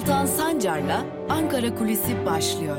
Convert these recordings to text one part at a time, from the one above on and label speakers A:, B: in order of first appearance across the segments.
A: Altan Sancar'la Ankara Kulisi başlıyor.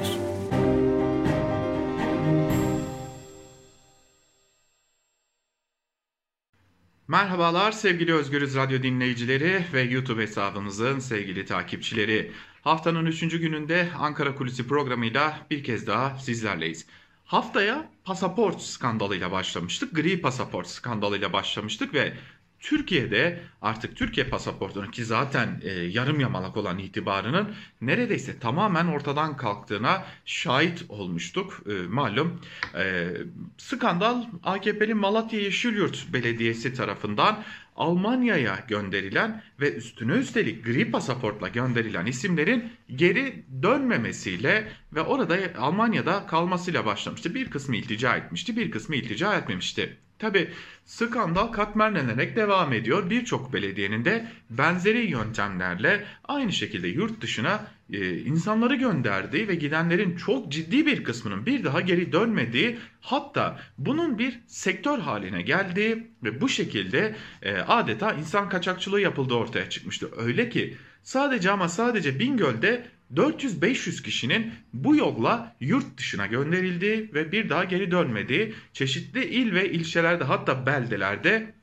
B: Merhabalar sevgili Özgürüz Radyo dinleyicileri ve YouTube hesabımızın sevgili takipçileri. Haftanın 3. gününde Ankara Kulisi programıyla bir kez daha sizlerleyiz. Haftaya pasaport skandalıyla başlamıştık. Gri pasaport skandalıyla başlamıştık ve Türkiye'de artık Türkiye pasaportunun ki zaten e, yarım yamalak olan itibarının neredeyse tamamen ortadan kalktığına şahit olmuştuk. E, malum e, skandal AKP'li Malatya Yeşilyurt Belediyesi tarafından Almanya'ya gönderilen ve üstüne üstelik gri pasaportla gönderilen isimlerin geri dönmemesiyle ve orada Almanya'da kalmasıyla başlamıştı. Bir kısmı iltica etmişti, bir kısmı iltica etmemişti. Tabi skandal katmerlenerek devam ediyor. Birçok belediyenin de benzeri yöntemlerle aynı şekilde yurt dışına e, insanları gönderdiği ve gidenlerin çok ciddi bir kısmının bir daha geri dönmediği hatta bunun bir sektör haline geldiği ve bu şekilde e, adeta insan kaçakçılığı yapıldığı ortaya çıkmıştı. Öyle ki sadece ama sadece Bingöl'de 400-500 kişinin bu yolla yurt dışına gönderildiği ve bir daha geri dönmediği çeşitli il ve ilçelerde hatta beldelerde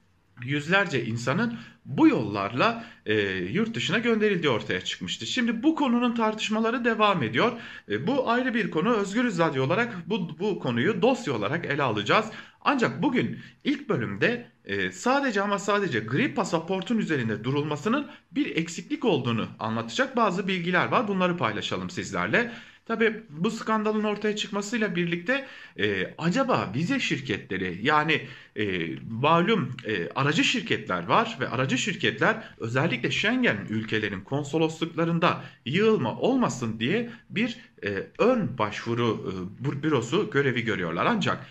B: yüzlerce insanın bu yollarla e, yurt dışına gönderildiği ortaya çıkmıştı. Şimdi bu konunun tartışmaları devam ediyor. E, bu ayrı bir konu. Özgürüz Radyo olarak bu, bu konuyu dosya olarak ele alacağız. Ancak bugün ilk bölümde e, sadece ama sadece gri pasaportun üzerinde durulmasının bir eksiklik olduğunu anlatacak bazı bilgiler var. Bunları paylaşalım sizlerle. Tabi bu skandalın ortaya çıkmasıyla birlikte e, acaba vize şirketleri yani e, malum e, aracı şirketler var ve aracı şirketler özellikle Schengen ülkelerin konsolosluklarında yığılma olmasın diye bir e, ön başvuru e, bürosu görevi görüyorlar. Ancak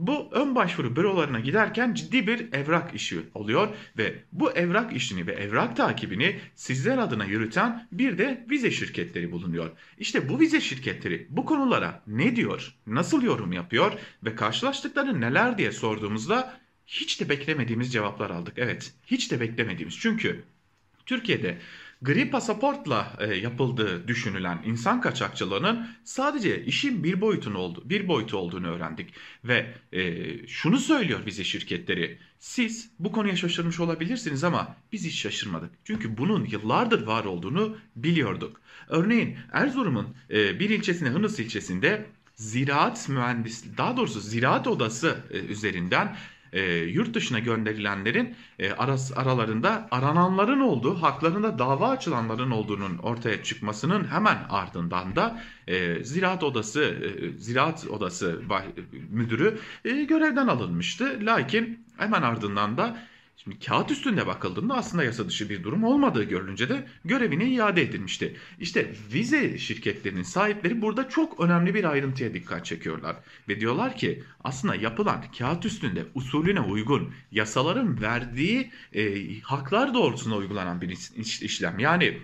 B: bu ön başvuru bürolarına giderken ciddi bir evrak işi oluyor ve bu evrak işini ve evrak takibini sizler adına yürüten bir de vize şirketleri bulunuyor. İşte bu vize şirketleri bu konulara ne diyor, nasıl yorum yapıyor ve karşılaştıkları neler diye sorduğumuzda hiç de beklemediğimiz cevaplar aldık. Evet, hiç de beklemediğimiz. Çünkü Türkiye'de gri pasaportla e, yapıldığı düşünülen insan kaçakçılığının sadece işin bir boyutun oldu, bir boyutu olduğunu öğrendik ve e, şunu söylüyor bize şirketleri. Siz bu konuya şaşırmış olabilirsiniz ama biz hiç şaşırmadık. Çünkü bunun yıllardır var olduğunu biliyorduk. Örneğin Erzurum'un e, bir ilçesinde Hınıs ilçesinde ziraat mühendisliği daha doğrusu ziraat odası e, üzerinden e, yurt dışına gönderilenlerin e, aras, aralarında arananların olduğu, haklarında dava açılanların olduğunun ortaya çıkmasının hemen ardından da e, Ziraat Odası e, Ziraat Odası müdürü e, görevden alınmıştı. Lakin hemen ardından da Şimdi kağıt üstünde bakıldığında aslında yasa dışı bir durum olmadığı görülünce de görevine iade edilmişti. İşte vize şirketlerinin sahipleri burada çok önemli bir ayrıntıya dikkat çekiyorlar. Ve diyorlar ki aslında yapılan kağıt üstünde usulüne uygun yasaların verdiği e, haklar doğrultusunda uygulanan bir işlem. Yani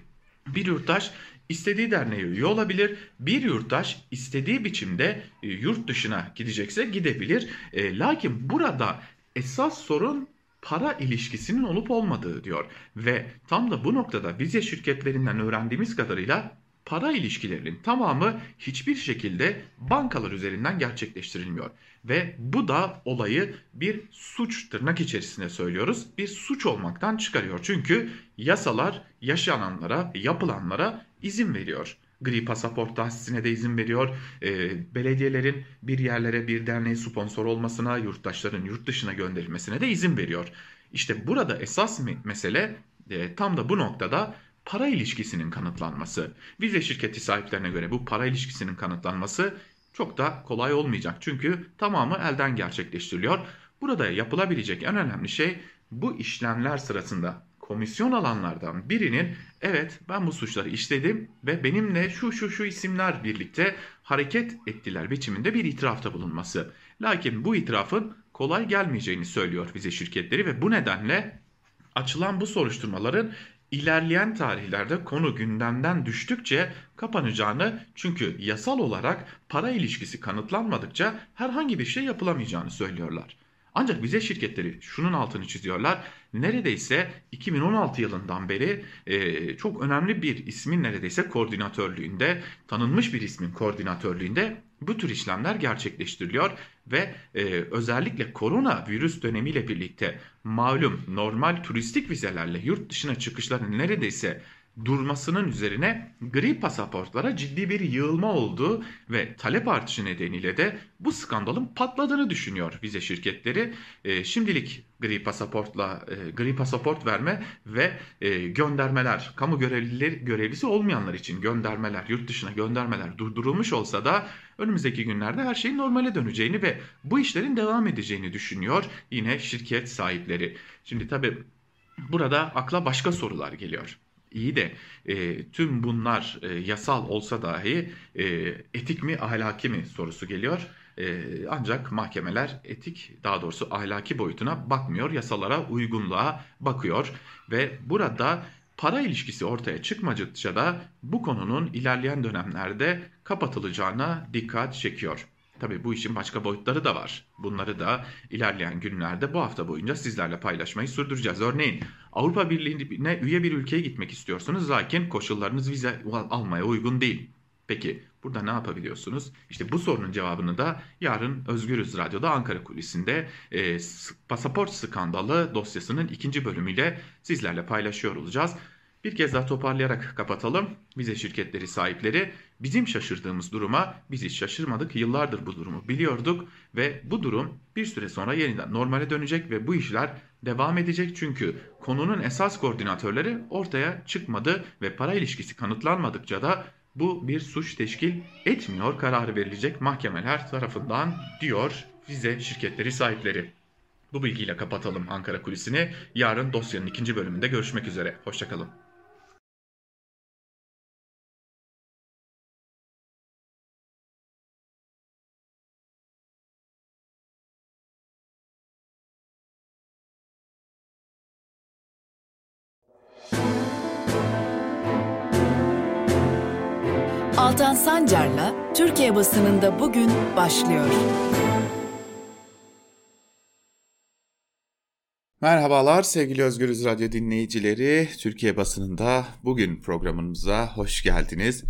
B: bir yurttaş istediği derneğe üye olabilir. Bir yurttaş istediği biçimde e, yurt dışına gidecekse gidebilir. E, lakin burada esas sorun para ilişkisinin olup olmadığı diyor. Ve tam da bu noktada vize şirketlerinden öğrendiğimiz kadarıyla para ilişkilerinin tamamı hiçbir şekilde bankalar üzerinden gerçekleştirilmiyor. Ve bu da olayı bir suç tırnak içerisinde söylüyoruz. Bir suç olmaktan çıkarıyor. Çünkü yasalar yaşananlara, yapılanlara izin veriyor. Gri pasaport tahsisine de izin veriyor. E, belediyelerin bir yerlere bir derneğe sponsor olmasına, yurttaşların yurt dışına gönderilmesine de izin veriyor. İşte burada esas mesele e, tam da bu noktada para ilişkisinin kanıtlanması. Vize şirketi sahiplerine göre bu para ilişkisinin kanıtlanması çok da kolay olmayacak. Çünkü tamamı elden gerçekleştiriliyor. Burada yapılabilecek en önemli şey bu işlemler sırasında komisyon alanlardan birinin evet ben bu suçları işledim ve benimle şu şu şu isimler birlikte hareket ettiler biçiminde bir itirafta bulunması. Lakin bu itirafın kolay gelmeyeceğini söylüyor vize şirketleri ve bu nedenle açılan bu soruşturmaların ilerleyen tarihlerde konu gündemden düştükçe kapanacağını çünkü yasal olarak para ilişkisi kanıtlanmadıkça herhangi bir şey yapılamayacağını söylüyorlar. Ancak vize şirketleri şunun altını çiziyorlar. Neredeyse 2016 yılından beri e, çok önemli bir ismin neredeyse koordinatörlüğünde, tanınmış bir ismin koordinatörlüğünde bu tür işlemler gerçekleştiriliyor ve e, özellikle korona virüs dönemiyle birlikte malum normal turistik vizelerle yurt dışına çıkışların neredeyse durmasının üzerine gri pasaportlara ciddi bir yığılma olduğu ve talep artışı nedeniyle de bu skandalın patladığını düşünüyor vize şirketleri. E, şimdilik gri pasaportla e, gri pasaport verme ve e, göndermeler kamu görevlileri görevlisi olmayanlar için göndermeler yurt dışına göndermeler durdurulmuş olsa da önümüzdeki günlerde her şeyin normale döneceğini ve bu işlerin devam edeceğini düşünüyor yine şirket sahipleri. Şimdi tabi burada akla başka sorular geliyor. İyi de e, tüm bunlar e, yasal olsa dahi e, etik mi ahlaki mi sorusu geliyor. E, ancak mahkemeler etik daha doğrusu ahlaki boyutuna bakmıyor yasalara uygunluğa bakıyor ve burada para ilişkisi ortaya çıkmadıkça da bu konunun ilerleyen dönemlerde kapatılacağına dikkat çekiyor. Tabii bu işin başka boyutları da var. Bunları da ilerleyen günlerde bu hafta boyunca sizlerle paylaşmayı sürdüreceğiz. Örneğin Avrupa Birliği'ne üye bir ülkeye gitmek istiyorsunuz lakin koşullarınız vize almaya uygun değil. Peki burada ne yapabiliyorsunuz? İşte bu sorunun cevabını da yarın Özgürüz Radyo'da Ankara Kulisi'nde e, pasaport skandalı dosyasının ikinci bölümüyle sizlerle paylaşıyor olacağız. Bir kez daha toparlayarak kapatalım. Vize şirketleri sahipleri bizim şaşırdığımız duruma biz hiç şaşırmadık. Yıllardır bu durumu biliyorduk ve bu durum bir süre sonra yeniden normale dönecek ve bu işler devam edecek. Çünkü konunun esas koordinatörleri ortaya çıkmadı ve para ilişkisi kanıtlanmadıkça da bu bir suç teşkil etmiyor kararı verilecek mahkemeler tarafından diyor vize şirketleri sahipleri. Bu bilgiyle kapatalım Ankara kulisini. Yarın dosyanın ikinci bölümünde görüşmek üzere. Hoşçakalın.
A: Sancar'la Türkiye basınında bugün başlıyor.
B: Merhabalar sevgili Özgürüz Radyo dinleyicileri. Türkiye basınında bugün programımıza hoş geldiniz.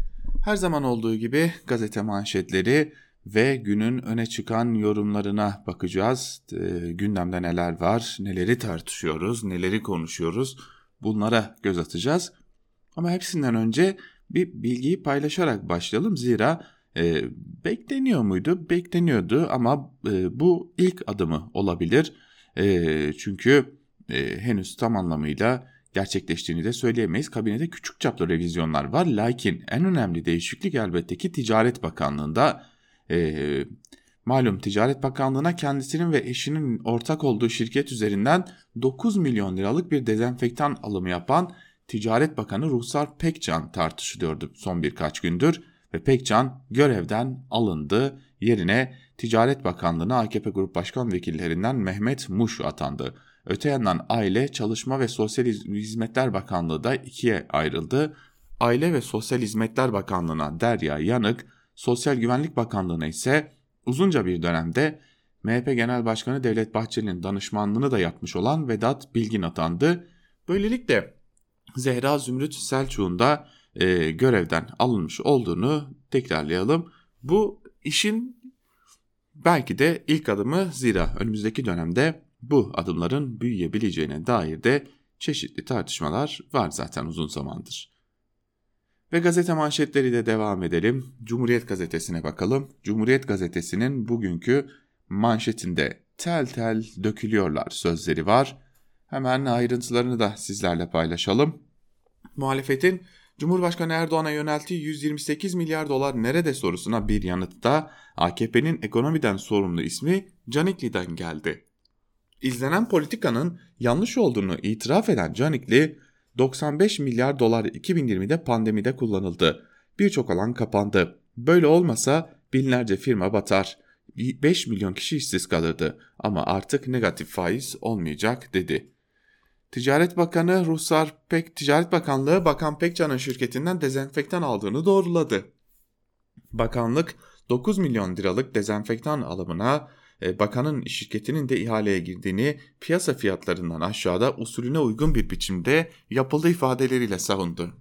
B: Her zaman olduğu gibi gazete manşetleri ve günün öne çıkan yorumlarına bakacağız. E, gündemde neler var, neleri tartışıyoruz, neleri konuşuyoruz bunlara göz atacağız. Ama hepsinden önce bir bilgiyi paylaşarak başlayalım. Zira e, bekleniyor muydu? Bekleniyordu ama e, bu ilk adımı olabilir. E, çünkü e, henüz tam anlamıyla gerçekleştiğini de söyleyemeyiz. Kabinede küçük çaplı revizyonlar var. Lakin en önemli değişiklik elbette ki Ticaret Bakanlığı'nda e, malum Ticaret Bakanlığı'na kendisinin ve eşinin ortak olduğu şirket üzerinden 9 milyon liralık bir dezenfektan alımı yapan Ticaret Bakanı Ruhsar Pekcan tartışılıyordu son birkaç gündür ve Pekcan görevden alındı. Yerine Ticaret Bakanlığı'na AKP Grup Başkan Vekillerinden Mehmet Muş atandı. Öte yandan Aile, Çalışma ve Sosyal Hizmetler Bakanlığı da ikiye ayrıldı. Aile ve Sosyal Hizmetler Bakanlığı'na Derya Yanık, Sosyal Güvenlik Bakanlığı'na ise uzunca bir dönemde MHP Genel Başkanı Devlet Bahçeli'nin danışmanlığını da yapmış olan Vedat Bilgin atandı. Böylelikle Zehra Zümrüt Selçuk'un da e, görevden alınmış olduğunu tekrarlayalım. Bu işin belki de ilk adımı zira önümüzdeki dönemde bu adımların büyüyebileceğine dair de çeşitli tartışmalar var zaten uzun zamandır. Ve gazete manşetleriyle devam edelim. Cumhuriyet gazetesine bakalım. Cumhuriyet gazetesinin bugünkü manşetinde tel tel dökülüyorlar sözleri var. Hemen ayrıntılarını da sizlerle paylaşalım. Muhalefetin Cumhurbaşkanı Erdoğan'a yönelttiği 128 milyar dolar nerede sorusuna bir yanıtta AKP'nin ekonomiden sorumlu ismi Canikli'den geldi. İzlenen politikanın yanlış olduğunu itiraf eden Canikli, 95 milyar dolar 2020'de pandemide kullanıldı. Birçok alan kapandı. Böyle olmasa binlerce firma batar. 5 milyon kişi işsiz kalırdı ama artık negatif faiz olmayacak dedi. Ticaret Bakanı Ruhsar Pek Ticaret Bakanlığı Bakan Pekcan'ın şirketinden dezenfektan aldığını doğruladı. Bakanlık 9 milyon liralık dezenfektan alımına e, bakanın şirketinin de ihaleye girdiğini piyasa fiyatlarından aşağıda usulüne uygun bir biçimde yapıldığı ifadeleriyle savundu.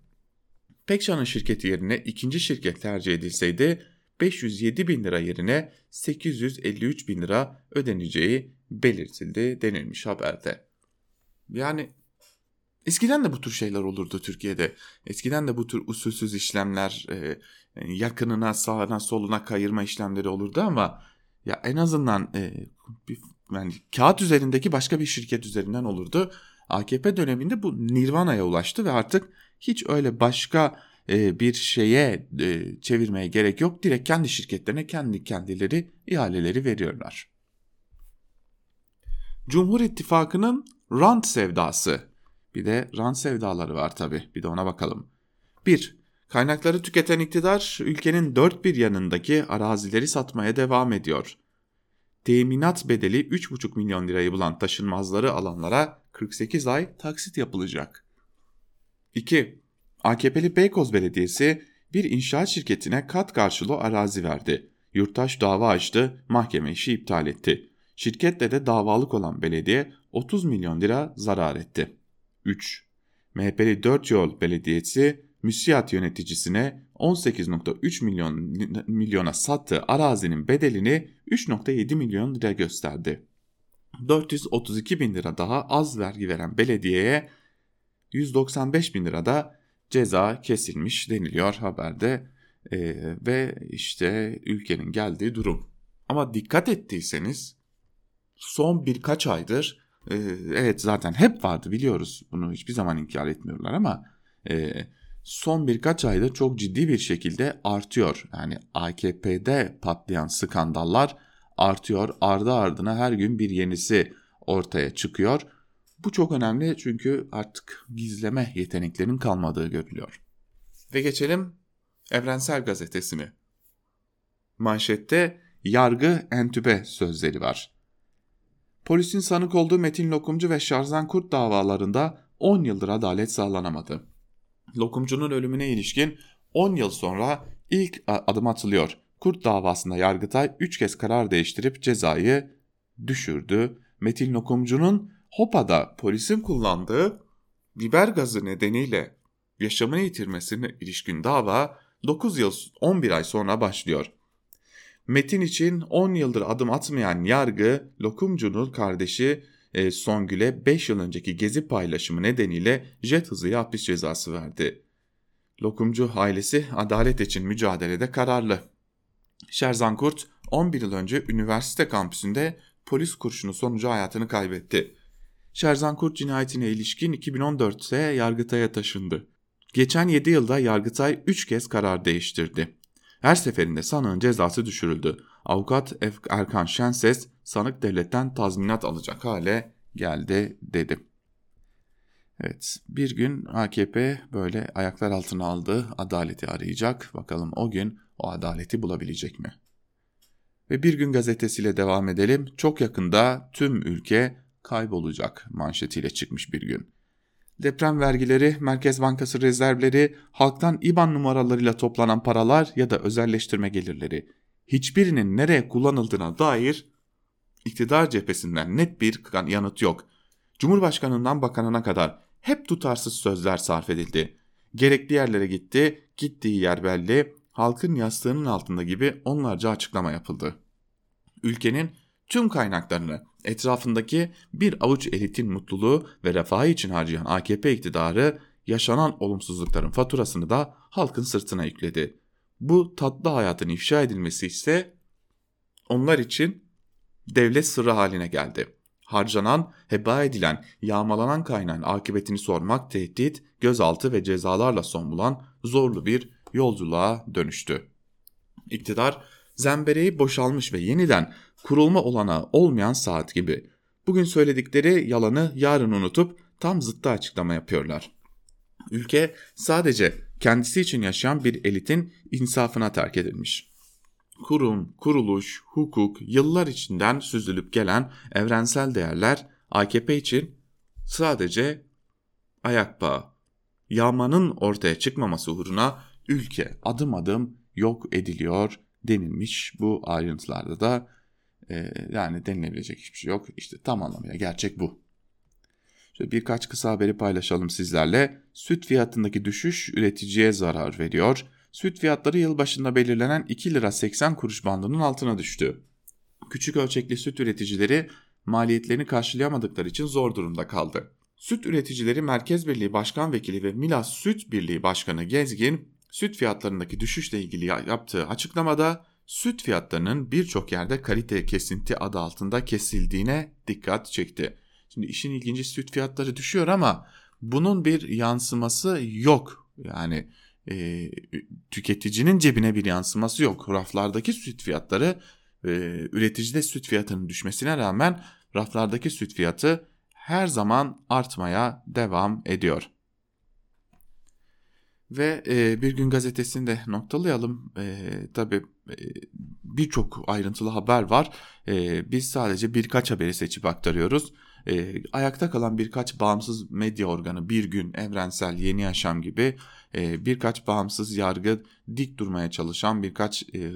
B: Pekcan'ın şirketi yerine ikinci şirket tercih edilseydi 507 bin lira yerine 853 bin lira ödeneceği belirtildi denilmiş haberde. Yani eskiden de bu tür şeyler olurdu Türkiye'de. Eskiden de bu tür usulsüz işlemler, e, yakınına sağına soluna kayırma işlemleri olurdu ama ya en azından e, bir, yani kağıt üzerindeki başka bir şirket üzerinden olurdu. AKP döneminde bu Nirvana'ya ulaştı ve artık hiç öyle başka e, bir şeye e, çevirmeye gerek yok. Direkt kendi şirketlerine kendi kendileri ihaleleri veriyorlar. Cumhur İttifakı'nın rant sevdası. Bir de rant sevdaları var tabi. Bir de ona bakalım. 1. Kaynakları tüketen iktidar ülkenin dört bir yanındaki arazileri satmaya devam ediyor. Teminat bedeli 3,5 milyon lirayı bulan taşınmazları alanlara 48 ay taksit yapılacak. 2. AKP'li Beykoz Belediyesi bir inşaat şirketine kat karşılığı arazi verdi. Yurttaş dava açtı, mahkeme işi iptal etti. Şirketle de davalık olan belediye 30 milyon lira zarar etti. 3. MHP'li 4 Yol Belediyesi müsiyat yöneticisine 18.3 milyon milyona sattığı arazinin bedelini 3.7 milyon lira gösterdi. 432 bin lira daha az vergi veren belediyeye 195 bin lira da ceza kesilmiş deniliyor haberde e, ve işte ülkenin geldiği durum. Ama dikkat ettiyseniz son birkaç aydır e, evet zaten hep vardı biliyoruz bunu hiçbir zaman inkar etmiyorlar ama e, son birkaç ayda çok ciddi bir şekilde artıyor. Yani AKP'de patlayan skandallar artıyor. Ardı ardına her gün bir yenisi ortaya çıkıyor. Bu çok önemli çünkü artık gizleme yeteneklerinin kalmadığı görülüyor. Ve geçelim Evrensel Gazetesi'ne. Manşette yargı entübe sözleri var. Polisin sanık olduğu Metin Lokumcu ve Şarzan Kurt davalarında 10 yıldır adalet sağlanamadı. Lokumcu'nun ölümüne ilişkin 10 yıl sonra ilk adım atılıyor. Kurt davasında Yargıtay 3 kez karar değiştirip cezayı düşürdü. Metin Lokumcu'nun Hopa'da polisin kullandığı biber gazı nedeniyle yaşamını yitirmesine ilişkin dava 9 yıl 11 ay sonra başlıyor. Metin için 10 yıldır adım atmayan yargı Lokumcu'nun kardeşi e, Songül'e 5 yıl önceki gezi paylaşımı nedeniyle jet hızıyla hapis cezası verdi. Lokumcu ailesi adalet için mücadelede kararlı. Şerzan Kurt 11 yıl önce üniversite kampüsünde polis kurşunu sonucu hayatını kaybetti. Şerzan Kurt cinayetine ilişkin 2014'te Yargıtay'a taşındı. Geçen 7 yılda Yargıtay 3 kez karar değiştirdi. Her seferinde sanığın cezası düşürüldü. Avukat Erkan Şenses sanık devletten tazminat alacak hale geldi dedi. Evet bir gün AKP böyle ayaklar altına aldı adaleti arayacak. Bakalım o gün o adaleti bulabilecek mi? Ve bir gün gazetesiyle devam edelim. Çok yakında tüm ülke kaybolacak manşetiyle çıkmış bir gün. Deprem vergileri, Merkez Bankası rezervleri, halktan IBAN numaralarıyla toplanan paralar ya da özelleştirme gelirleri hiçbirinin nereye kullanıldığına dair iktidar cephesinden net bir yanıt yok. Cumhurbaşkanından bakanına kadar hep tutarsız sözler sarf edildi. Gerekli yerlere gitti, gittiği yer belli, halkın yastığının altında gibi onlarca açıklama yapıldı. Ülkenin tüm kaynaklarını etrafındaki bir avuç elitin mutluluğu ve refahı için harcayan AKP iktidarı yaşanan olumsuzlukların faturasını da halkın sırtına yükledi. Bu tatlı hayatın ifşa edilmesi ise onlar için devlet sırrı haline geldi. Harcanan, heba edilen, yağmalanan kaynağın akıbetini sormak tehdit, gözaltı ve cezalarla son bulan zorlu bir yolculuğa dönüştü. İktidar zembereği boşalmış ve yeniden kurulma olanağı olmayan saat gibi. Bugün söyledikleri yalanı yarın unutup tam zıttı açıklama yapıyorlar. Ülke sadece kendisi için yaşayan bir elitin insafına terk edilmiş. Kurum, kuruluş, hukuk, yıllar içinden süzülüp gelen evrensel değerler AKP için sadece ayak bağı. Yağmanın ortaya çıkmaması uğruna ülke adım adım yok ediliyor denilmiş bu ayrıntılarda da E, yani denilebilecek hiçbir şey yok. İşte tam anlamıyla gerçek bu. Şöyle birkaç kısa haberi paylaşalım sizlerle. Süt fiyatındaki düşüş üreticiye zarar veriyor. Süt fiyatları yılbaşında belirlenen 2 lira 80 kuruş bandının altına düştü. Küçük ölçekli süt üreticileri maliyetlerini karşılayamadıkları için zor durumda kaldı. Süt Üreticileri Merkez Birliği Başkan Vekili ve Milas Süt Birliği Başkanı Gezgin, süt fiyatlarındaki düşüşle ilgili yaptığı açıklamada süt fiyatlarının birçok yerde kalite kesinti adı altında kesildiğine dikkat çekti. Şimdi işin ilginci süt fiyatları düşüyor ama bunun bir yansıması yok. Yani e, tüketicinin cebine bir yansıması yok. Raflardaki süt fiyatları e, üreticide süt fiyatının düşmesine rağmen raflardaki süt fiyatı her zaman artmaya devam ediyor. Ve e, bir gün gazetesini de noktalayalım. E, tabii e, birçok ayrıntılı haber var. E, biz sadece birkaç haberi seçip aktarıyoruz. E, ayakta kalan birkaç bağımsız medya organı, Bir Gün, Evrensel, Yeni Yaşam gibi e, birkaç bağımsız yargı dik durmaya çalışan birkaç e,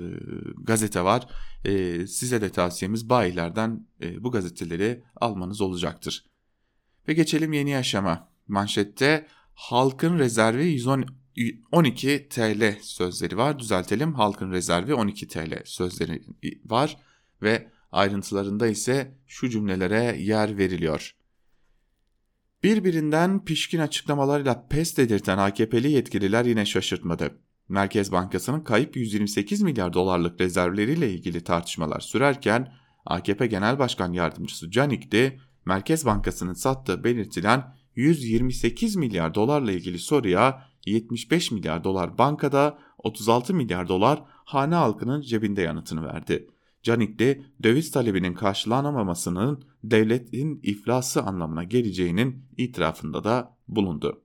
B: gazete var. E, size de tavsiyemiz bayilerden e, bu gazeteleri almanız olacaktır. Ve geçelim Yeni Yaşam'a. Manşette halkın rezervi 110 12 TL sözleri var. Düzeltelim. Halkın rezervi 12 TL sözleri var ve ayrıntılarında ise şu cümlelere yer veriliyor. Birbirinden pişkin açıklamalarıyla pes dedirten AKP'li yetkililer yine şaşırtmadı. Merkez Bankası'nın kayıp 128 milyar dolarlık rezervleriyle ilgili tartışmalar sürerken AKP Genel Başkan Yardımcısı Canik de Merkez Bankası'nın sattığı belirtilen 128 milyar dolarla ilgili soruya 75 milyar dolar bankada 36 milyar dolar hane halkının cebinde yanıtını verdi. Canik de döviz talebinin karşılanamamasının devletin iflası anlamına geleceğinin itirafında da bulundu.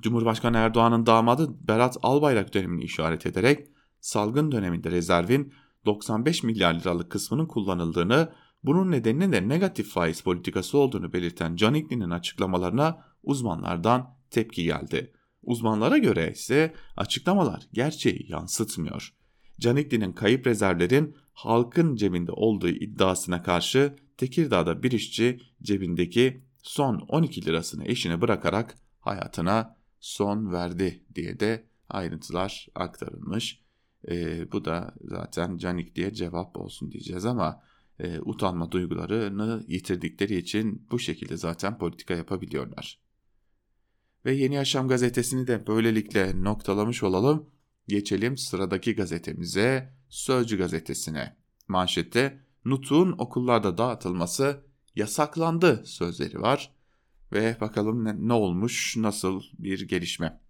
B: Cumhurbaşkanı Erdoğan'ın damadı Berat Albayrak dönemini işaret ederek salgın döneminde rezervin 95 milyar liralık kısmının kullanıldığını, bunun nedeninin de negatif faiz politikası olduğunu belirten Canikli'nin açıklamalarına uzmanlardan tepki geldi. Uzmanlara göre ise açıklamalar gerçeği yansıtmıyor. Canikli'nin kayıp rezervlerin halkın cebinde olduğu iddiasına karşı Tekirdağ'da bir işçi cebindeki son 12 lirasını eşine bırakarak hayatına son verdi diye de ayrıntılar aktarılmış. E, bu da zaten Canik diye cevap olsun diyeceğiz ama e, utanma duygularını yitirdikleri için bu şekilde zaten politika yapabiliyorlar. Ve Yeni Yaşam gazetesini de böylelikle noktalamış olalım. Geçelim sıradaki gazetemize Sözcü gazetesine. Manşette Nutuk'un okullarda dağıtılması yasaklandı sözleri var. Ve bakalım ne, ne olmuş, nasıl bir gelişme.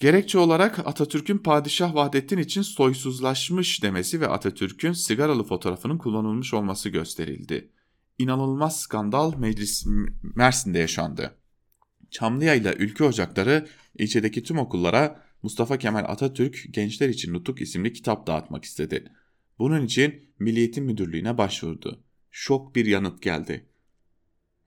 B: Gerekçe olarak Atatürk'ün padişah Vahdettin için soysuzlaşmış demesi ve Atatürk'ün sigaralı fotoğrafının kullanılmış olması gösterildi. İnanılmaz skandal meclis Mersin'de yaşandı. Çamlıyayla Ülke Ocakları ilçedeki tüm okullara Mustafa Kemal Atatürk Gençler için Nutuk isimli kitap dağıtmak istedi. Bunun için Milliyetin Müdürlüğü'ne başvurdu. Şok bir yanıt geldi.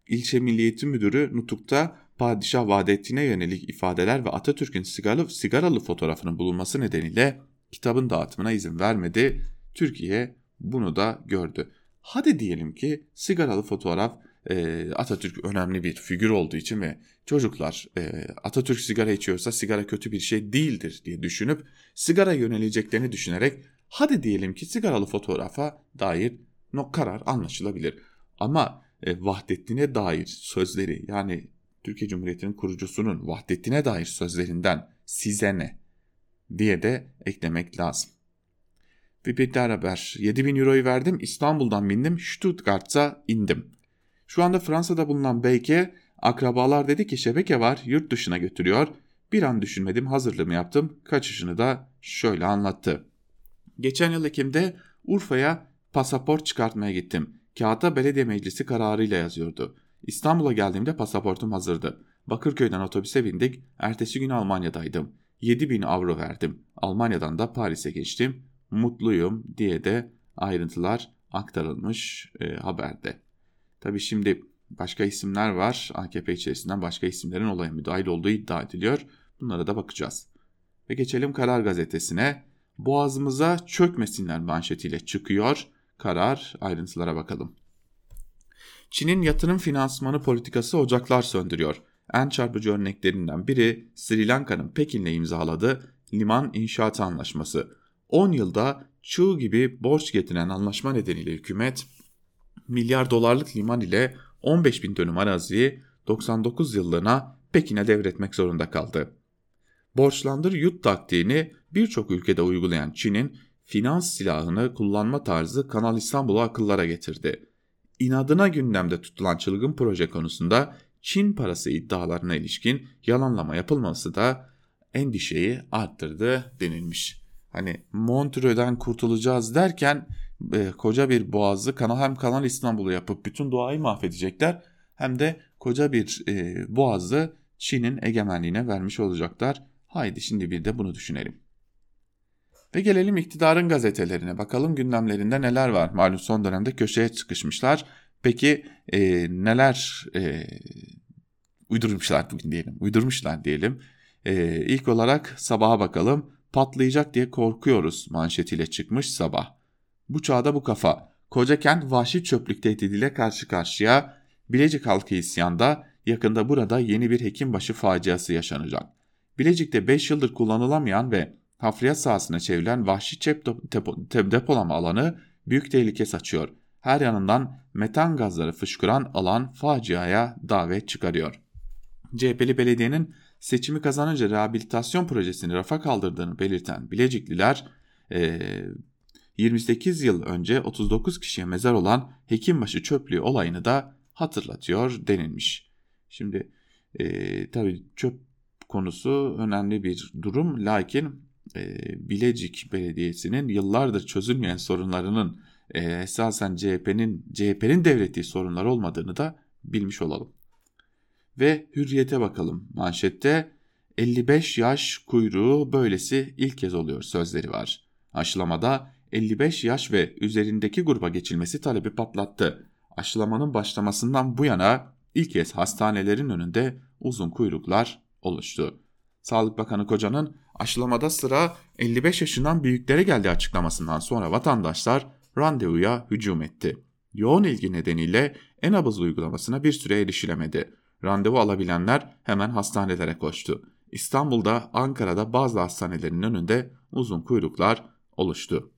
B: İlçe Milliyetin Müdürü Nutuk'ta padişah Vahdettin'e yönelik ifadeler ve Atatürk'ün sigaralı, sigaralı fotoğrafının bulunması nedeniyle kitabın dağıtımına izin vermedi. Türkiye bunu da gördü. Hadi diyelim ki sigaralı fotoğraf e, Atatürk önemli bir figür olduğu için ve çocuklar e, Atatürk sigara içiyorsa sigara kötü bir şey değildir diye düşünüp sigara yöneleceklerini düşünerek hadi diyelim ki sigaralı fotoğrafa dair no karar anlaşılabilir. Ama e, Vahdettin'e dair sözleri yani Türkiye Cumhuriyeti'nin kurucusunun Vahdettin'e dair sözlerinden size ne diye de eklemek lazım. Bir diğer haber 7000 euroyu verdim İstanbul'dan bindim Stuttgart'a indim. Şu anda Fransa'da bulunan Beyke akrabalar dedi ki şebeke var yurt dışına götürüyor. Bir an düşünmedim hazırlığımı yaptım kaçışını da şöyle anlattı. Geçen yıl Ekim'de Urfa'ya pasaport çıkartmaya gittim. Kağıtta belediye meclisi kararıyla yazıyordu. İstanbul'a geldiğimde pasaportum hazırdı. Bakırköy'den otobüse bindik. Ertesi gün Almanya'daydım. 7000 avro verdim. Almanya'dan da Paris'e geçtim. Mutluyum diye de ayrıntılar aktarılmış e, haberde. Tabi şimdi başka isimler var. AKP içerisinden başka isimlerin olaya müdahil olduğu iddia ediliyor. Bunlara da bakacağız. Ve geçelim Karar Gazetesi'ne. Boğazımıza çökmesinler manşetiyle çıkıyor. karar ayrıntılara bakalım. Çin'in yatırım finansmanı politikası ocaklar söndürüyor. En çarpıcı örneklerinden biri Sri Lanka'nın Pekin'le imzaladığı liman inşaatı anlaşması. 10 yılda çığ gibi borç getiren anlaşma nedeniyle hükümet milyar dolarlık liman ile 15 bin dönüm araziyi 99 yıllığına Pekin'e devretmek zorunda kaldı. Borçlandır yut taktiğini birçok ülkede uygulayan Çin'in finans silahını kullanma tarzı Kanal İstanbul'u akıllara getirdi. İnadına gündemde tutulan çılgın proje konusunda Çin parası iddialarına ilişkin yalanlama yapılması da endişeyi arttırdı denilmiş. Hani Montreux'den kurtulacağız derken e, koca bir boğazı kanal hem Kanal İstanbul'u yapıp bütün doğayı mahvedecekler hem de koca bir e, boğazı Çin'in egemenliğine vermiş olacaklar. Haydi şimdi bir de bunu düşünelim. Ve gelelim iktidarın gazetelerine. Bakalım gündemlerinde neler var. Malum son dönemde köşeye çıkışmışlar. Peki e, neler e, uydurmuşlar bugün diyelim. Uydurmuşlar diyelim. E, ilk olarak sabaha bakalım. Patlayacak diye korkuyoruz manşetiyle çıkmış sabah. Bu çağda bu kafa. Koca kent vahşi çöplük tehdidiyle karşı karşıya. Bilecik halkı isyanda. Yakında burada yeni bir hekimbaşı faciası yaşanacak. Bilecik'te 5 yıldır kullanılamayan ve hafriyat sahasına çevrilen vahşi çöp depolama alanı büyük tehlike saçıyor. Her yanından metan gazları fışkıran alan faciaya davet çıkarıyor. CHP'li belediyenin seçimi kazanınca rehabilitasyon projesini rafa kaldırdığını belirten Bilecikliler, e, 28 yıl önce 39 kişiye mezar olan Hekimbaşı çöplüğü olayını da hatırlatıyor denilmiş. Şimdi e, tabii çöp konusu önemli bir durum. Lakin e, Bilecik Belediyesi'nin yıllardır çözülmeyen sorunlarının e, esasen CHP'nin CHP'nin devrettiği sorunlar olmadığını da bilmiş olalım. Ve hürriyete bakalım. Manşette 55 yaş kuyruğu böylesi ilk kez oluyor sözleri var. Aşılamada 55 yaş ve üzerindeki gruba geçilmesi talebi patlattı. Aşılamanın başlamasından bu yana ilk kez hastanelerin önünde uzun kuyruklar oluştu. Sağlık Bakanı Koca'nın aşılamada sıra 55 yaşından büyüklere geldi açıklamasından sonra vatandaşlar randevuya hücum etti. Yoğun ilgi nedeniyle en-nabız uygulamasına bir süre erişilemedi. Randevu alabilenler hemen hastanelere koştu. İstanbul'da, Ankara'da bazı hastanelerin önünde uzun kuyruklar oluştu.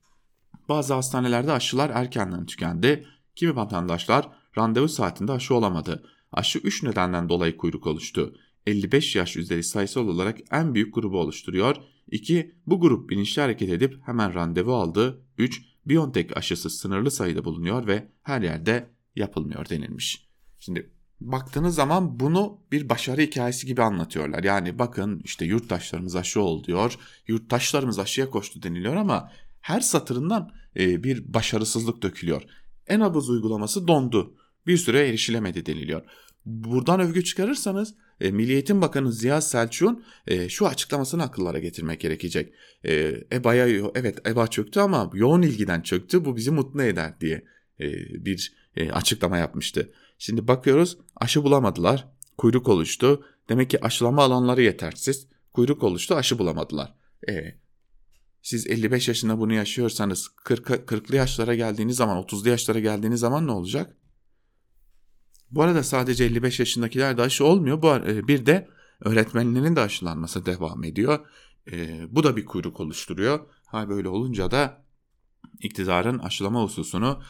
B: Bazı hastanelerde aşılar erkenden tükendi. Kimi vatandaşlar randevu saatinde aşı olamadı. Aşı 3 nedenden dolayı kuyruk oluştu. 55 yaş üzeri sayısal olarak en büyük grubu oluşturuyor. 2. Bu grup bilinçli hareket edip hemen randevu aldı. 3. BioNTech aşısı sınırlı sayıda bulunuyor ve her yerde yapılmıyor denilmiş. Şimdi baktığınız zaman bunu bir başarı hikayesi gibi anlatıyorlar. Yani bakın işte yurttaşlarımız aşı ol diyor. Yurttaşlarımız aşıya koştu deniliyor ama her satırından e, bir başarısızlık dökülüyor. En abuz uygulaması dondu. Bir süre erişilemedi deniliyor. Buradan övgü çıkarırsanız e, Milli Eğitim Bakanı Ziya Selçuk'un e, şu açıklamasını akıllara getirmek gerekecek. E, EBA'ya evet EBA çöktü ama yoğun ilgiden çöktü bu bizi mutlu eder diye e, bir açıklama yapmıştı. Şimdi bakıyoruz aşı bulamadılar kuyruk oluştu. Demek ki aşılama alanları yetersiz kuyruk oluştu aşı bulamadılar. E, siz 55 yaşında bunu yaşıyorsanız 40, 40'lı yaşlara geldiğiniz zaman 30'lu yaşlara geldiğiniz zaman ne olacak? Bu arada sadece 55 yaşındakiler de aşı olmuyor. Bu e, bir de öğretmenlerin de aşılanması devam ediyor. E, bu da bir kuyruk oluşturuyor. Ha böyle olunca da iktidarın aşılama hususunu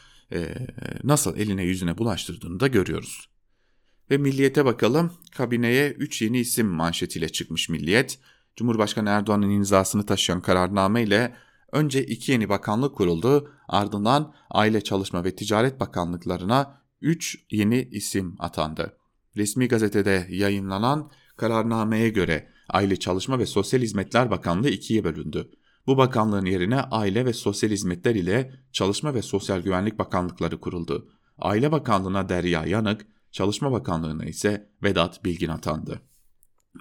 B: nasıl eline yüzüne bulaştırdığını da görüyoruz. Ve milliyete bakalım. Kabineye 3 yeni isim manşetiyle çıkmış milliyet. Cumhurbaşkanı Erdoğan'ın imzasını taşıyan kararname ile önce iki yeni bakanlık kuruldu. Ardından Aile Çalışma ve Ticaret Bakanlıklarına 3 yeni isim atandı. Resmi gazetede yayınlanan kararnameye göre Aile Çalışma ve Sosyal Hizmetler Bakanlığı ikiye bölündü. Bu bakanlığın yerine Aile ve Sosyal Hizmetler ile Çalışma ve Sosyal Güvenlik Bakanlıkları kuruldu. Aile Bakanlığı'na Derya Yanık, Çalışma Bakanlığı'na ise Vedat Bilgin atandı.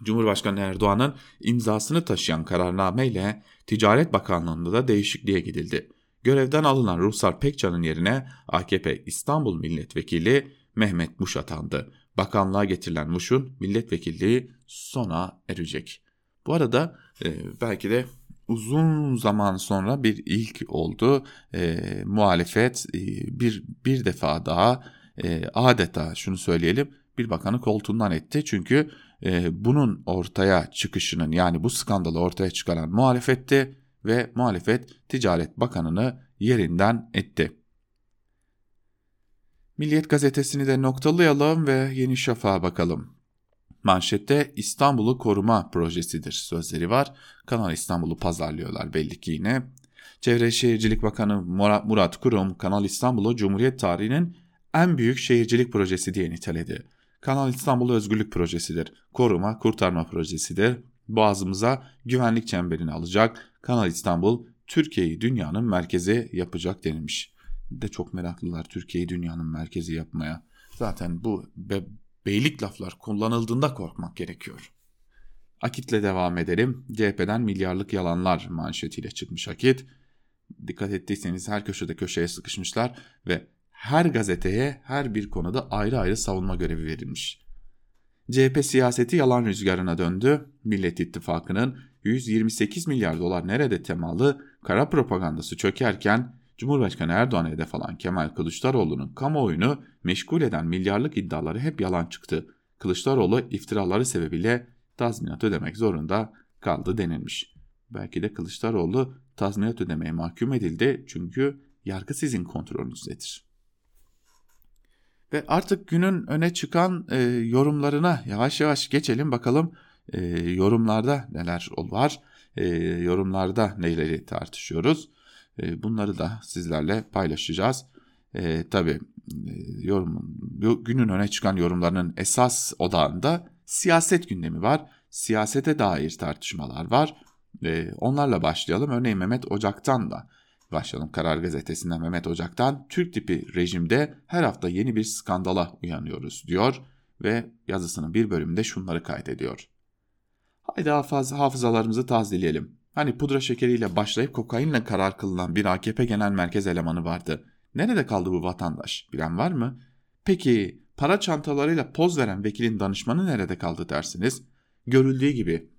B: Cumhurbaşkanı Erdoğan'ın imzasını taşıyan kararname ile Ticaret Bakanlığı'nda da değişikliğe gidildi. Görevden alınan Ruhsar Pekcan'ın yerine AKP İstanbul Milletvekili Mehmet Muş atandı. Bakanlığa getirilen Muş'un milletvekilliği sona erecek. Bu arada e, belki de uzun zaman sonra bir ilk oldu. E, muhalefet e, bir bir defa daha e, adeta şunu söyleyelim bir bakanı koltuğundan etti. Çünkü e, bunun ortaya çıkışının yani bu skandalı ortaya çıkaran muhalefetti ve muhalefet Ticaret Bakanı'nı yerinden etti. Milliyet gazetesini de noktalayalım ve Yeni Şafak'a bakalım. Manşette İstanbul'u koruma projesidir sözleri var. Kanal İstanbul'u pazarlıyorlar belli ki yine. Çevre Şehircilik Bakanı Murat Kurum, Kanal İstanbul'u Cumhuriyet tarihinin en büyük şehircilik projesi diye niteledi. Kanal İstanbul Özgürlük Projesi'dir. Koruma, kurtarma projesidir. Boğazımıza güvenlik çemberini alacak. Kanal İstanbul Türkiye'yi dünyanın merkezi yapacak denilmiş. De çok meraklılar Türkiye'yi dünyanın merkezi yapmaya. Zaten bu beylik laflar kullanıldığında korkmak gerekiyor. Akit'le devam edelim. CHP'den milyarlık yalanlar manşetiyle çıkmış Akit. Dikkat ettiyseniz her köşede köşeye sıkışmışlar ve her gazeteye her bir konuda ayrı ayrı savunma görevi verilmiş. CHP siyaseti yalan rüzgarına döndü. Millet İttifakı'nın 128 milyar dolar nerede temalı kara propagandası çökerken Cumhurbaşkanı Erdoğan'a hedef alan Kemal Kılıçdaroğlu'nun kamuoyunu meşgul eden milyarlık iddiaları hep yalan çıktı. Kılıçdaroğlu iftiraları sebebiyle tazminat ödemek zorunda kaldı denilmiş. Belki de Kılıçdaroğlu tazminat ödemeye mahkum edildi çünkü yargı sizin kontrolünüzdedir. Ve artık günün öne çıkan e, yorumlarına yavaş yavaş geçelim bakalım e, yorumlarda neler var, e, yorumlarda neleri tartışıyoruz. E, bunları da sizlerle paylaşacağız. E, tabii yorum, günün öne çıkan yorumlarının esas odağında siyaset gündemi var. Siyasete dair tartışmalar var. E, onlarla başlayalım. Örneğin Mehmet Ocak'tan da Başlayalım Karar Gazetesi'nden Mehmet Ocak'tan Türk tipi rejimde her hafta yeni bir skandala uyanıyoruz diyor ve yazısının bir bölümünde şunları kaydediyor. Haydi hafız, hafızalarımızı tazeleyelim. Hani pudra şekeriyle başlayıp kokainle karar kılınan bir AKP genel merkez elemanı vardı. Nerede kaldı bu vatandaş? Bilen var mı? Peki para çantalarıyla poz veren vekilin danışmanı nerede kaldı dersiniz? Görüldüğü gibi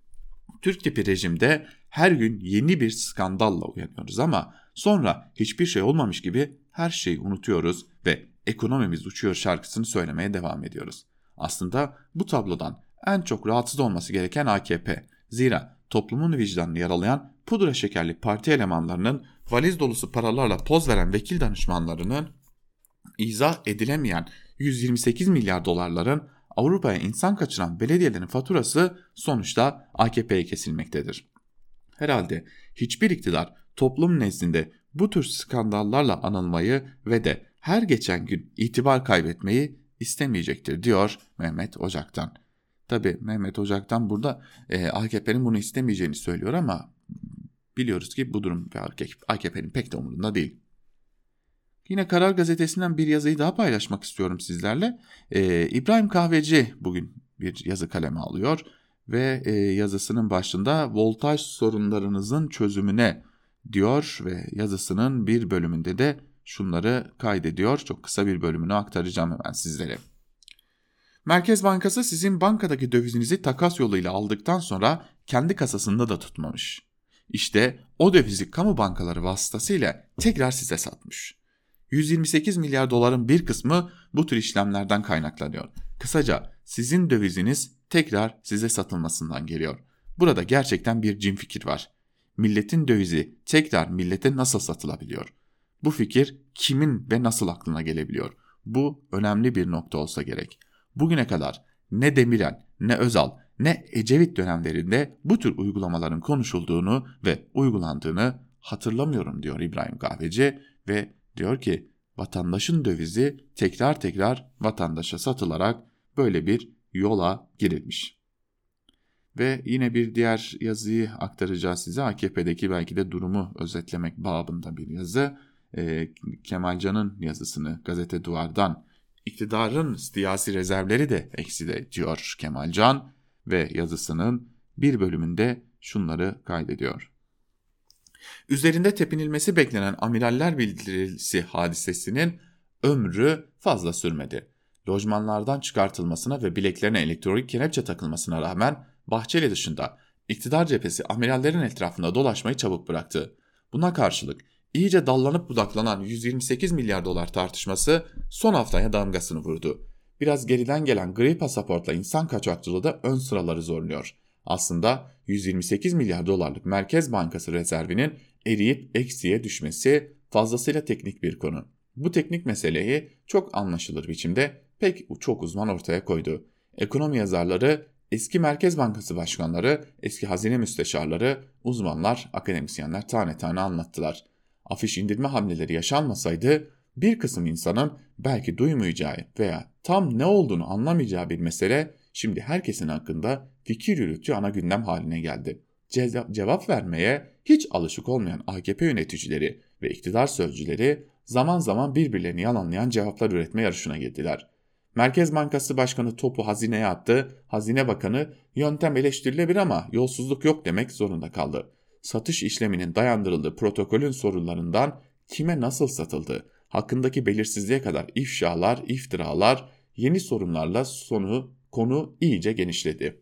B: Türk tipi rejimde her gün yeni bir skandalla uyanıyoruz ama sonra hiçbir şey olmamış gibi her şeyi unutuyoruz ve ekonomimiz uçuyor şarkısını söylemeye devam ediyoruz. Aslında bu tablodan en çok rahatsız olması gereken AKP. Zira toplumun vicdanını yaralayan pudra şekerli parti elemanlarının valiz dolusu paralarla poz veren vekil danışmanlarının izah edilemeyen 128 milyar dolarların Avrupa'ya insan kaçıran belediyelerin faturası sonuçta AKP'ye kesilmektedir. Herhalde hiçbir iktidar toplum nezdinde bu tür skandallarla anılmayı ve de her geçen gün itibar kaybetmeyi istemeyecektir diyor Mehmet Ocak'tan. Tabi Mehmet Ocak'tan burada e, AKP'nin bunu istemeyeceğini söylüyor ama biliyoruz ki bu durum AKP'nin pek de umurunda değil. Yine Karar Gazetesi'nden bir yazıyı daha paylaşmak istiyorum sizlerle. Ee, İbrahim Kahveci bugün bir yazı kaleme alıyor ve e, yazısının başında voltaj sorunlarınızın çözümüne diyor ve yazısının bir bölümünde de şunları kaydediyor. Çok kısa bir bölümünü aktaracağım hemen sizlere. Merkez Bankası sizin bankadaki dövizinizi takas yoluyla aldıktan sonra kendi kasasında da tutmamış. İşte o dövizi kamu bankaları vasıtasıyla tekrar size satmış. 128 milyar doların bir kısmı bu tür işlemlerden kaynaklanıyor. Kısaca sizin döviziniz tekrar size satılmasından geliyor. Burada gerçekten bir cin fikir var. Milletin dövizi tekrar millete nasıl satılabiliyor? Bu fikir kimin ve nasıl aklına gelebiliyor? Bu önemli bir nokta olsa gerek. Bugüne kadar ne Demirel, ne Özal, ne Ecevit dönemlerinde bu tür uygulamaların konuşulduğunu ve uygulandığını hatırlamıyorum diyor İbrahim Kahveci ve diyor ki vatandaşın dövizi tekrar tekrar vatandaşa satılarak böyle bir yola girilmiş. Ve yine bir diğer yazıyı aktaracağız size. AKP'deki belki de durumu özetlemek babında bir yazı. E, Kemalcan'ın yazısını gazete duvardan iktidarın siyasi rezervleri de ekside diyor Kemalcan ve yazısının bir bölümünde şunları kaydediyor. Üzerinde tepinilmesi beklenen amiraller bildirisi hadisesinin ömrü fazla sürmedi. Lojmanlardan çıkartılmasına ve bileklerine elektronik kelepçe takılmasına rağmen Bahçeli dışında İktidar cephesi amirallerin etrafında dolaşmayı çabuk bıraktı. Buna karşılık iyice dallanıp budaklanan 128 milyar dolar tartışması son haftaya damgasını vurdu. Biraz geriden gelen gri pasaportla insan kaçakçılığı da ön sıraları zorluyor. Aslında 128 milyar dolarlık Merkez Bankası rezervinin eriyip eksiye düşmesi fazlasıyla teknik bir konu. Bu teknik meseleyi çok anlaşılır biçimde pek çok uzman ortaya koydu. Ekonomi yazarları, eski Merkez Bankası başkanları, eski hazine müsteşarları, uzmanlar, akademisyenler tane tane anlattılar. Afiş indirme hamleleri yaşanmasaydı bir kısım insanın belki duymayacağı veya tam ne olduğunu anlamayacağı bir mesele şimdi herkesin hakkında fikir yürütücü ana gündem haline geldi. Ce cevap vermeye hiç alışık olmayan AKP yöneticileri ve iktidar sözcüleri zaman zaman birbirlerini yalanlayan cevaplar üretme yarışına girdiler. Merkez Bankası Başkanı topu hazineye attı, Hazine Bakanı yöntem eleştirilebilir ama yolsuzluk yok demek zorunda kaldı. Satış işleminin dayandırıldığı protokolün sorularından kime nasıl satıldı, hakkındaki belirsizliğe kadar ifşalar, iftiralar, yeni sorunlarla sonu konu iyice genişledi.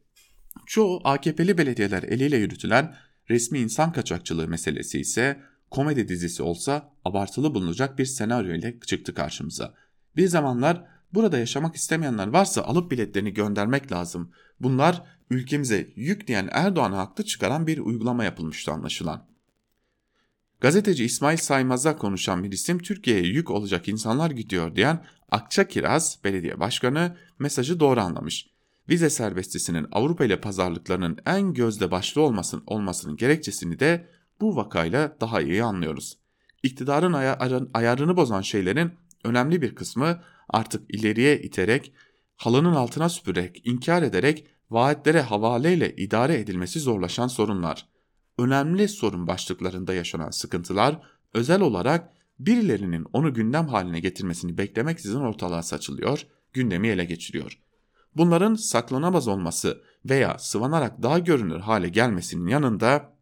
B: Çoğu AKP'li belediyeler eliyle yürütülen resmi insan kaçakçılığı meselesi ise komedi dizisi olsa abartılı bulunacak bir senaryo ile çıktı karşımıza. Bir zamanlar burada yaşamak istemeyenler varsa alıp biletlerini göndermek lazım. Bunlar ülkemize yük diyen Erdoğan'a haklı çıkaran bir uygulama yapılmıştı anlaşılan. Gazeteci İsmail Saymaz'a konuşan bir isim Türkiye'ye yük olacak insanlar gidiyor diyen Akça Kiraz Belediye Başkanı mesajı doğru anlamış. Vize serbestisinin Avrupa ile pazarlıklarının en gözde başlı olmasın, olmasının gerekçesini de bu vakayla daha iyi anlıyoruz. İktidarın ayarını bozan şeylerin önemli bir kısmı artık ileriye iterek, halının altına süpürerek, inkar ederek vaatlere havaleyle idare edilmesi zorlaşan sorunlar. Önemli sorun başlıklarında yaşanan sıkıntılar özel olarak birilerinin onu gündem haline getirmesini beklemeksizin ortalığa saçılıyor, gündemi ele geçiriyor. Bunların saklanamaz olması veya sıvanarak daha görünür hale gelmesinin yanında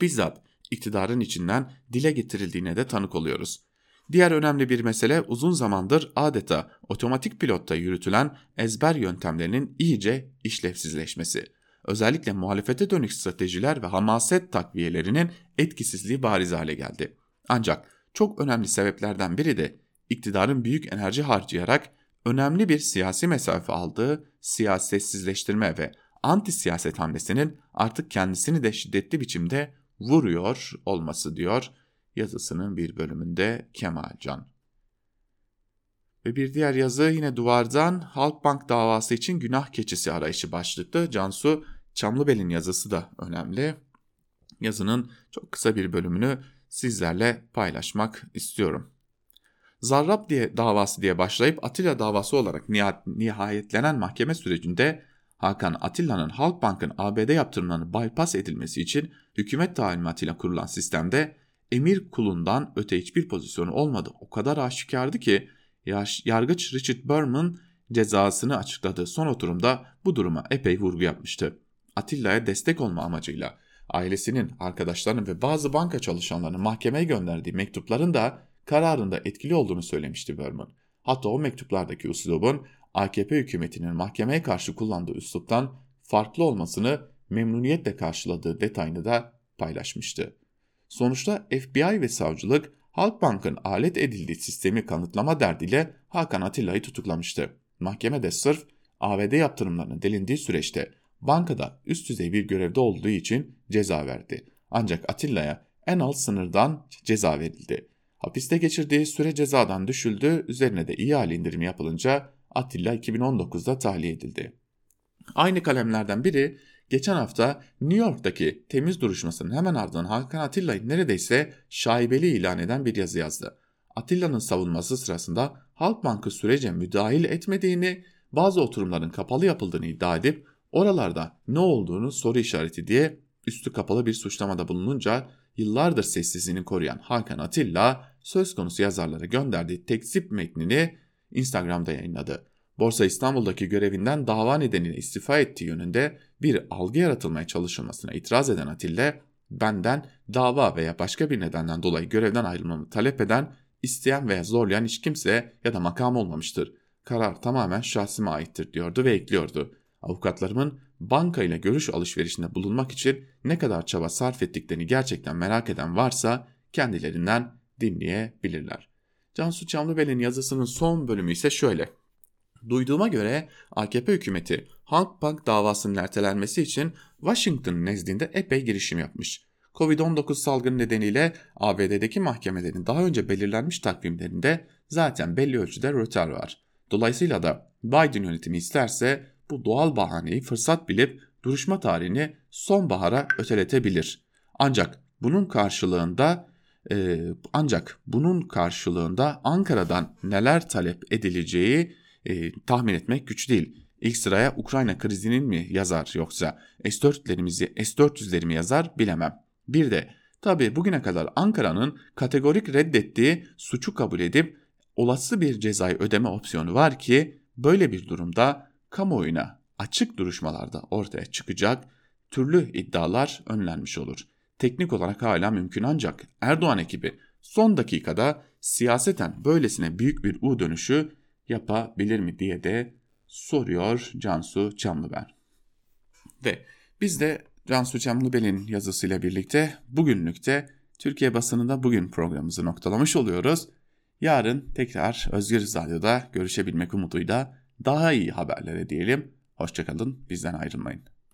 B: bizzat iktidarın içinden dile getirildiğine de tanık oluyoruz. Diğer önemli bir mesele uzun zamandır adeta otomatik pilotta yürütülen ezber yöntemlerinin iyice işlevsizleşmesi. Özellikle muhalefete dönük stratejiler ve hamaset takviyelerinin etkisizliği bariz hale geldi. Ancak çok önemli sebeplerden biri de iktidarın büyük enerji harcayarak önemli bir siyasi mesafe aldığı siyasetsizleştirme ve anti siyaset hamlesinin artık kendisini de şiddetli biçimde vuruyor olması diyor yazısının bir bölümünde Kemal Can. Ve bir diğer yazı yine duvardan Halkbank davası için günah keçisi arayışı başlıklı. Cansu Çamlıbel'in yazısı da önemli. Yazının çok kısa bir bölümünü sizlerle paylaşmak istiyorum. Zarrab diye davası diye başlayıp Atilla davası olarak nihayetlenen mahkeme sürecinde Hakan Atilla'nın Halkbank'ın ABD yaptırımlarını bypass edilmesi için hükümet talimatıyla kurulan sistemde emir kulundan öte hiçbir pozisyonu olmadı. O kadar aşikardı ki yargıç Richard Berman cezasını açıkladığı son oturumda bu duruma epey vurgu yapmıştı. Atilla'ya destek olma amacıyla ailesinin, arkadaşlarının ve bazı banka çalışanlarının mahkemeye gönderdiği mektupların da kararında etkili olduğunu söylemişti Berman. Hatta o mektuplardaki üslubun AKP hükümetinin mahkemeye karşı kullandığı üsluptan farklı olmasını memnuniyetle karşıladığı detayını da paylaşmıştı. Sonuçta FBI ve savcılık Halkbank'ın alet edildiği sistemi kanıtlama derdiyle Hakan Atilla'yı tutuklamıştı. Mahkeme de sırf ABD yaptırımlarının delindiği süreçte bankada üst düzey bir görevde olduğu için ceza verdi. Ancak Atilla'ya en alt sınırdan ceza verildi. Hapiste geçirdiği süre cezadan düşüldü, üzerine de iyi hal indirimi yapılınca Atilla 2019'da tahliye edildi. Aynı kalemlerden biri geçen hafta New York'taki temiz duruşmasının hemen ardından Hakan Atilla'yı neredeyse şaibeli ilan eden bir yazı yazdı. Atilla'nın savunması sırasında Halkbank'ı sürece müdahil etmediğini, bazı oturumların kapalı yapıldığını iddia edip oralarda ne olduğunu soru işareti diye üstü kapalı bir suçlamada bulununca yıllardır sessizliğini koruyan Hakan Atilla söz konusu yazarlara gönderdiği tekzip metnini Instagram'da yayınladı. Borsa İstanbul'daki görevinden dava nedeniyle istifa ettiği yönünde bir algı yaratılmaya çalışılmasına itiraz eden Atilla, benden dava veya başka bir nedenden dolayı görevden ayrılmamı talep eden, isteyen veya zorlayan hiç kimse ya da makam olmamıştır. Karar tamamen şahsıma aittir diyordu ve ekliyordu. Avukatlarımın banka ile görüş alışverişinde bulunmak için ne kadar çaba sarf ettiklerini gerçekten merak eden varsa kendilerinden dinleyebilirler. Cansu Çamlıbel'in yazısının son bölümü ise şöyle. Duyduğuma göre AKP hükümeti Halkbank davasının ertelenmesi için Washington nezdinde epey girişim yapmış. Covid-19 salgını nedeniyle ABD'deki mahkemelerin daha önce belirlenmiş takvimlerinde zaten belli ölçüde rötar var. Dolayısıyla da Biden yönetimi isterse bu doğal bahaneyi fırsat bilip duruşma tarihini sonbahara öteletebilir. Ancak bunun karşılığında e, ancak bunun karşılığında Ankara'dan neler talep edileceği e, tahmin etmek güç değil. İlk sıraya Ukrayna krizinin mi yazar yoksa S-400'lerimizi S-400'leri mi yazar bilemem. Bir de tabi bugüne kadar Ankara'nın kategorik reddettiği suçu kabul edip olası bir cezayı ödeme opsiyonu var ki böyle bir durumda kamuoyuna açık duruşmalarda ortaya çıkacak türlü iddialar önlenmiş olur. Teknik olarak hala mümkün ancak Erdoğan ekibi son dakikada siyaseten böylesine büyük bir U dönüşü yapabilir mi diye de soruyor Cansu Çamlıben. Ve biz de Cansu Çamlıbel'in yazısıyla birlikte bugünlükte Türkiye basınında bugün programımızı noktalamış oluyoruz. Yarın tekrar Özgür Radyo'da görüşebilmek umuduyla daha iyi haberlere diyelim. Hoşçakalın, bizden ayrılmayın.